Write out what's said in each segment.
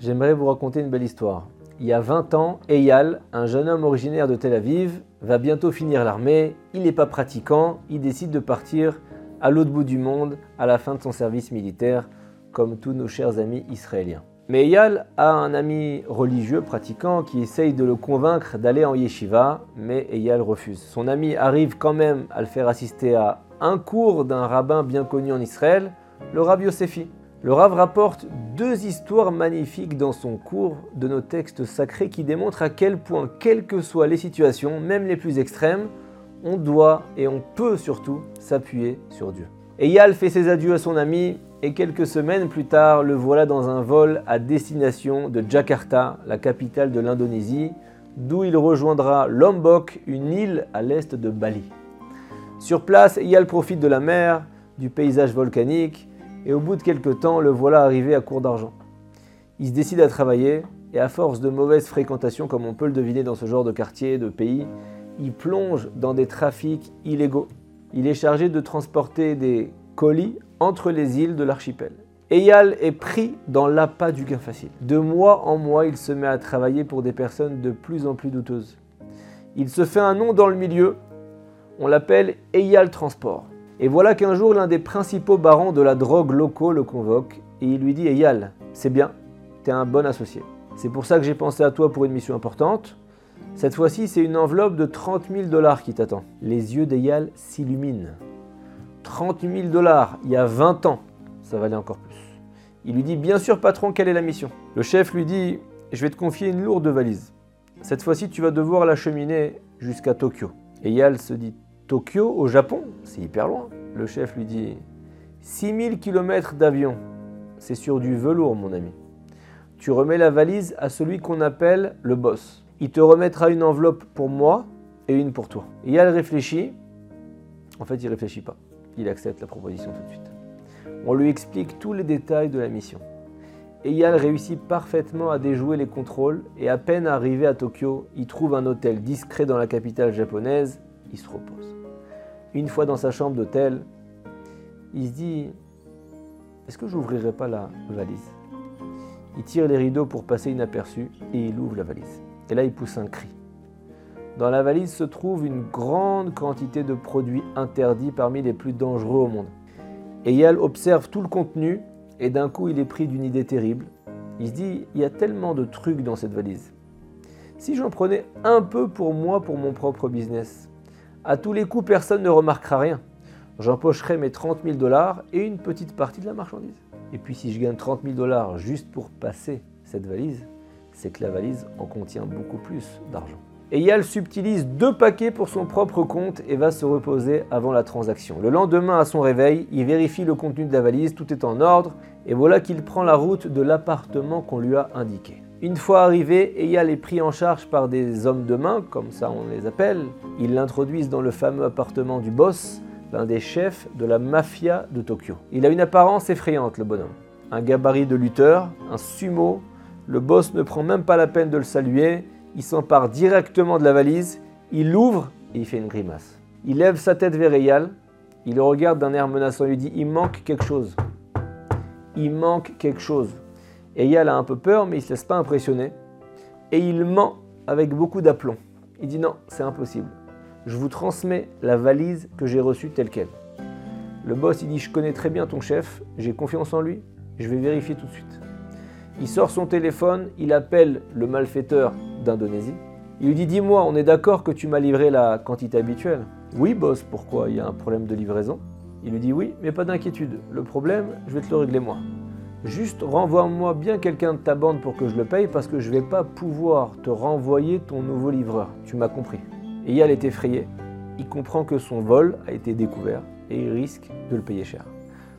j'aimerais vous raconter une belle histoire. Il y a 20 ans, Eyal, un jeune homme originaire de Tel Aviv, va bientôt finir l'armée, il n'est pas pratiquant, il décide de partir à l'autre bout du monde à la fin de son service militaire, comme tous nos chers amis israéliens. Mais Eyal a un ami religieux pratiquant qui essaye de le convaincre d'aller en yeshiva, mais Eyal refuse. Son ami arrive quand même à le faire assister à un cours d'un rabbin bien connu en Israël, le Rav Yosefi. Le Rav rapporte deux histoires magnifiques dans son cours de nos textes sacrés qui démontrent à quel point, quelles que soient les situations, même les plus extrêmes, on doit et on peut surtout s'appuyer sur Dieu. Eyal fait ses adieux à son ami et quelques semaines plus tard, le voilà dans un vol à destination de Jakarta, la capitale de l'Indonésie, d'où il rejoindra Lombok, une île à l'est de Bali. Sur place, Eyal profite de la mer, du paysage volcanique, et au bout de quelques temps, le voilà arrivé à court d'argent. Il se décide à travailler, et à force de mauvaise fréquentation, comme on peut le deviner dans ce genre de quartier, de pays, il plonge dans des trafics illégaux. Il est chargé de transporter des colis entre les îles de l'archipel. Eyal est pris dans l'appât du gain facile. De mois en mois, il se met à travailler pour des personnes de plus en plus douteuses. Il se fait un nom dans le milieu, on l'appelle Eyal Transport. Et voilà qu'un jour, l'un des principaux barons de la drogue locaux le convoque et il lui dit Eyal, c'est bien, t'es un bon associé. C'est pour ça que j'ai pensé à toi pour une mission importante. Cette fois-ci, c'est une enveloppe de 30 000 dollars qui t'attend. Les yeux d'Eyal s'illuminent. 30 000 dollars, il y a 20 ans, ça valait encore plus. Il lui dit Bien sûr, patron, quelle est la mission? Le chef lui dit Je vais te confier une lourde valise. Cette fois-ci, tu vas devoir l'acheminer jusqu'à Tokyo. Eyal se dit Tokyo, au Japon, c'est hyper loin. Le chef lui dit 6000 km d'avion, c'est sur du velours, mon ami. Tu remets la valise à celui qu'on appelle le boss. Il te remettra une enveloppe pour moi et une pour toi. Eyal réfléchit. En fait, il réfléchit pas. Il accepte la proposition tout de suite. On lui explique tous les détails de la mission. Eyal réussit parfaitement à déjouer les contrôles et à peine arrivé à Tokyo, il trouve un hôtel discret dans la capitale japonaise, il se repose une fois dans sa chambre d'hôtel, il se dit Est-ce que j'ouvrirai pas la valise? Il tire les rideaux pour passer inaperçu et il ouvre la valise. Et là, il pousse un cri. Dans la valise se trouve une grande quantité de produits interdits parmi les plus dangereux au monde. Eyal observe tout le contenu et d'un coup, il est pris d'une idée terrible. Il se dit Il y a tellement de trucs dans cette valise. Si j'en prenais un peu pour moi, pour mon propre business, à tous les coups, personne ne remarquera rien. J'empocherai mes 30 000 dollars et une petite partie de la marchandise. Et puis si je gagne 30 000 dollars juste pour passer cette valise, c'est que la valise en contient beaucoup plus d'argent. Eyal subtilise deux paquets pour son propre compte et va se reposer avant la transaction. Le lendemain, à son réveil, il vérifie le contenu de la valise, tout est en ordre, et voilà qu'il prend la route de l'appartement qu'on lui a indiqué. Une fois arrivé, Eyal est pris en charge par des hommes de main, comme ça on les appelle. Ils l'introduisent dans le fameux appartement du boss, l'un des chefs de la mafia de Tokyo. Il a une apparence effrayante, le bonhomme. Un gabarit de lutteur, un sumo. Le boss ne prend même pas la peine de le saluer. Il s'empare directement de la valise, il l'ouvre et il fait une grimace. Il lève sa tête vers Eyal, il le regarde d'un air menaçant, il lui dit Il manque quelque chose. Il manque quelque chose. Eyal a un peu peur, mais il ne se laisse pas impressionner. Et il ment avec beaucoup d'aplomb. Il dit non, c'est impossible. Je vous transmets la valise que j'ai reçue telle qu'elle. Le boss, il dit je connais très bien ton chef, j'ai confiance en lui, je vais vérifier tout de suite. Il sort son téléphone, il appelle le malfaiteur d'Indonésie. Il lui dit dis-moi, on est d'accord que tu m'as livré la quantité habituelle Oui boss, pourquoi? Il y a un problème de livraison Il lui dit oui, mais pas d'inquiétude. Le problème, je vais te le régler moi. Juste renvoie-moi bien quelqu'un de ta bande pour que je le paye parce que je ne vais pas pouvoir te renvoyer ton nouveau livreur. Tu m'as compris. Eyal est effrayé. Il comprend que son vol a été découvert et il risque de le payer cher.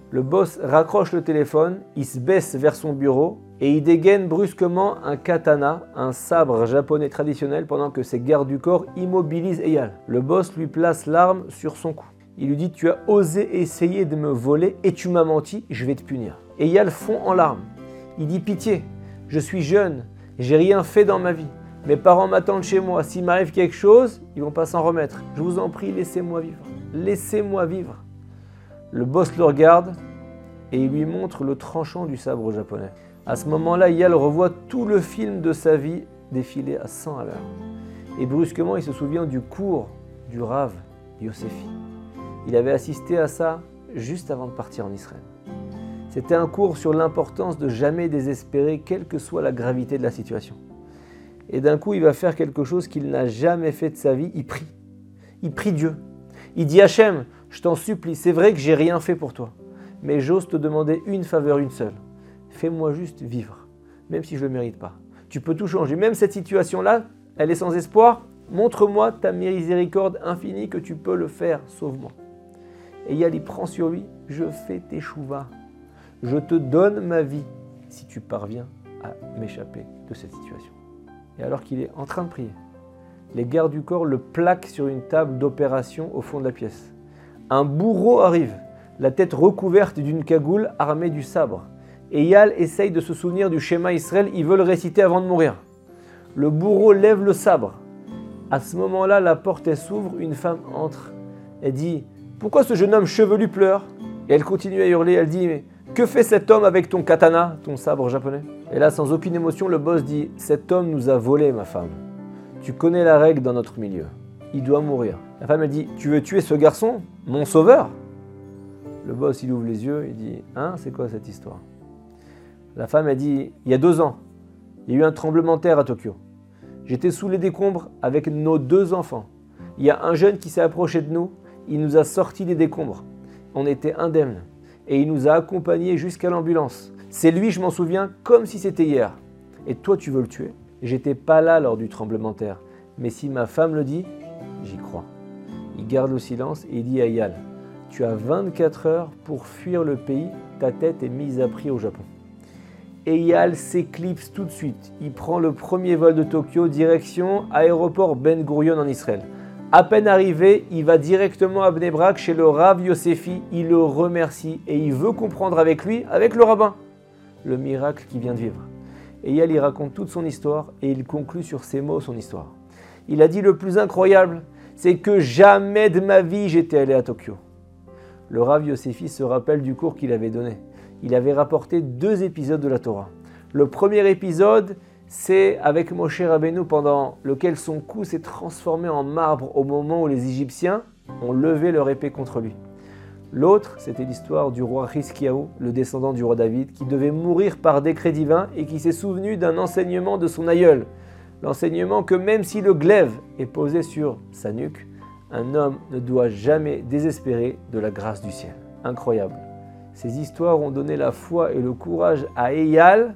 Le boss raccroche le téléphone, il se baisse vers son bureau et il dégaine brusquement un katana, un sabre japonais traditionnel, pendant que ses gardes du corps immobilisent Eyal. Le boss lui place l'arme sur son cou. Il lui dit Tu as osé essayer de me voler et tu m'as menti, je vais te punir. Et Yal fond en larmes. Il dit Pitié, je suis jeune, j'ai rien fait dans ma vie. Mes parents m'attendent chez moi. S'il m'arrive quelque chose, ils vont pas s'en remettre. Je vous en prie, laissez-moi vivre. Laissez-moi vivre. Le boss le regarde et il lui montre le tranchant du sabre japonais. À ce moment-là, Eyal revoit tout le film de sa vie défiler à 100 à l'heure. Et brusquement, il se souvient du cours du Rav Yosefi. Il avait assisté à ça juste avant de partir en Israël. C'était un cours sur l'importance de jamais désespérer, quelle que soit la gravité de la situation. Et d'un coup, il va faire quelque chose qu'il n'a jamais fait de sa vie. Il prie. Il prie Dieu. Il dit Hachem, je t'en supplie, c'est vrai que j'ai rien fait pour toi, mais j'ose te demander une faveur, une seule. Fais-moi juste vivre, même si je ne le mérite pas. Tu peux tout changer. Même cette situation-là, elle est sans espoir. Montre-moi ta miséricorde infinie que tu peux le faire. Sauve-moi. Et Yali prend sur lui Je fais tes chouvas. Je te donne ma vie si tu parviens à m'échapper de cette situation. Et alors qu'il est en train de prier, les gardes du corps le plaquent sur une table d'opération au fond de la pièce. Un bourreau arrive, la tête recouverte d'une cagoule armée du sabre. Et Yal essaye de se souvenir du schéma Israël, il veut le réciter avant de mourir. Le bourreau lève le sabre. À ce moment-là, la porte s'ouvre, une femme entre. Elle dit Pourquoi ce jeune homme chevelu pleure? Et elle continue à hurler, elle dit Mais que fait cet homme avec ton katana, ton sabre japonais? Et là, sans aucune émotion, le boss dit Cet homme nous a volé, ma femme. Tu connais la règle dans notre milieu. Il doit mourir. La femme, elle dit Tu veux tuer ce garçon, mon sauveur? Le boss, il ouvre les yeux, il dit Hein, c'est quoi cette histoire? La femme, elle dit Il y a deux ans, il y a eu un tremblement de terre à Tokyo. J'étais sous les décombres avec nos deux enfants. Il y a un jeune qui s'est approché de nous, il nous a sorti des décombres. On était indemnes et il nous a accompagnés jusqu'à l'ambulance. C'est lui, je m'en souviens, comme si c'était hier. Et toi, tu veux le tuer? J'étais pas là lors du tremblement de terre. Mais si ma femme le dit, j'y crois. Il garde le silence et il dit à Yal Tu as 24 heures pour fuir le pays, ta tête est mise à prix au Japon. Eyal s'éclipse tout de suite. Il prend le premier vol de Tokyo, direction aéroport Ben Gurion en Israël. À peine arrivé, il va directement à Bnebrak chez le Rav Yosefi. Il le remercie et il veut comprendre avec lui, avec le rabbin, le miracle qu'il vient de vivre. Eyal y raconte toute son histoire et il conclut sur ces mots son histoire. Il a dit le plus incroyable, c'est que jamais de ma vie j'étais allé à Tokyo. Le Rav Yosefi se rappelle du cours qu'il avait donné. Il avait rapporté deux épisodes de la Torah. Le premier épisode, c'est avec Moshe Rabbeinu pendant lequel son cou s'est transformé en marbre au moment où les Égyptiens ont levé leur épée contre lui. L'autre, c'était l'histoire du roi Hiskiaou, le descendant du roi David, qui devait mourir par décret divin et qui s'est souvenu d'un enseignement de son aïeul. L'enseignement que même si le glaive est posé sur sa nuque, un homme ne doit jamais désespérer de la grâce du ciel. Incroyable. Ces histoires ont donné la foi et le courage à Eyal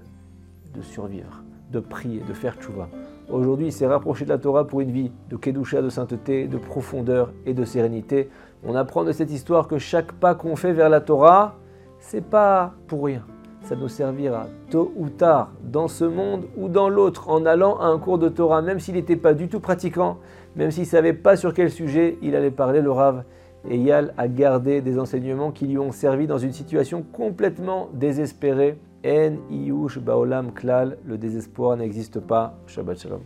de survivre de prier, de faire tchouva. Aujourd'hui, il s'est rapproché de la Torah pour une vie de kedusha, de sainteté, de profondeur et de sérénité. On apprend de cette histoire que chaque pas qu'on fait vers la Torah, c'est pas pour rien. Ça nous servira tôt ou tard, dans ce monde ou dans l'autre, en allant à un cours de Torah, même s'il n'était pas du tout pratiquant, même s'il ne savait pas sur quel sujet il allait parler, le Rav. Et Yal a gardé des enseignements qui lui ont servi dans une situation complètement désespérée En iush baolam klal, le désespoir n'existe pas. Shabbat shalom.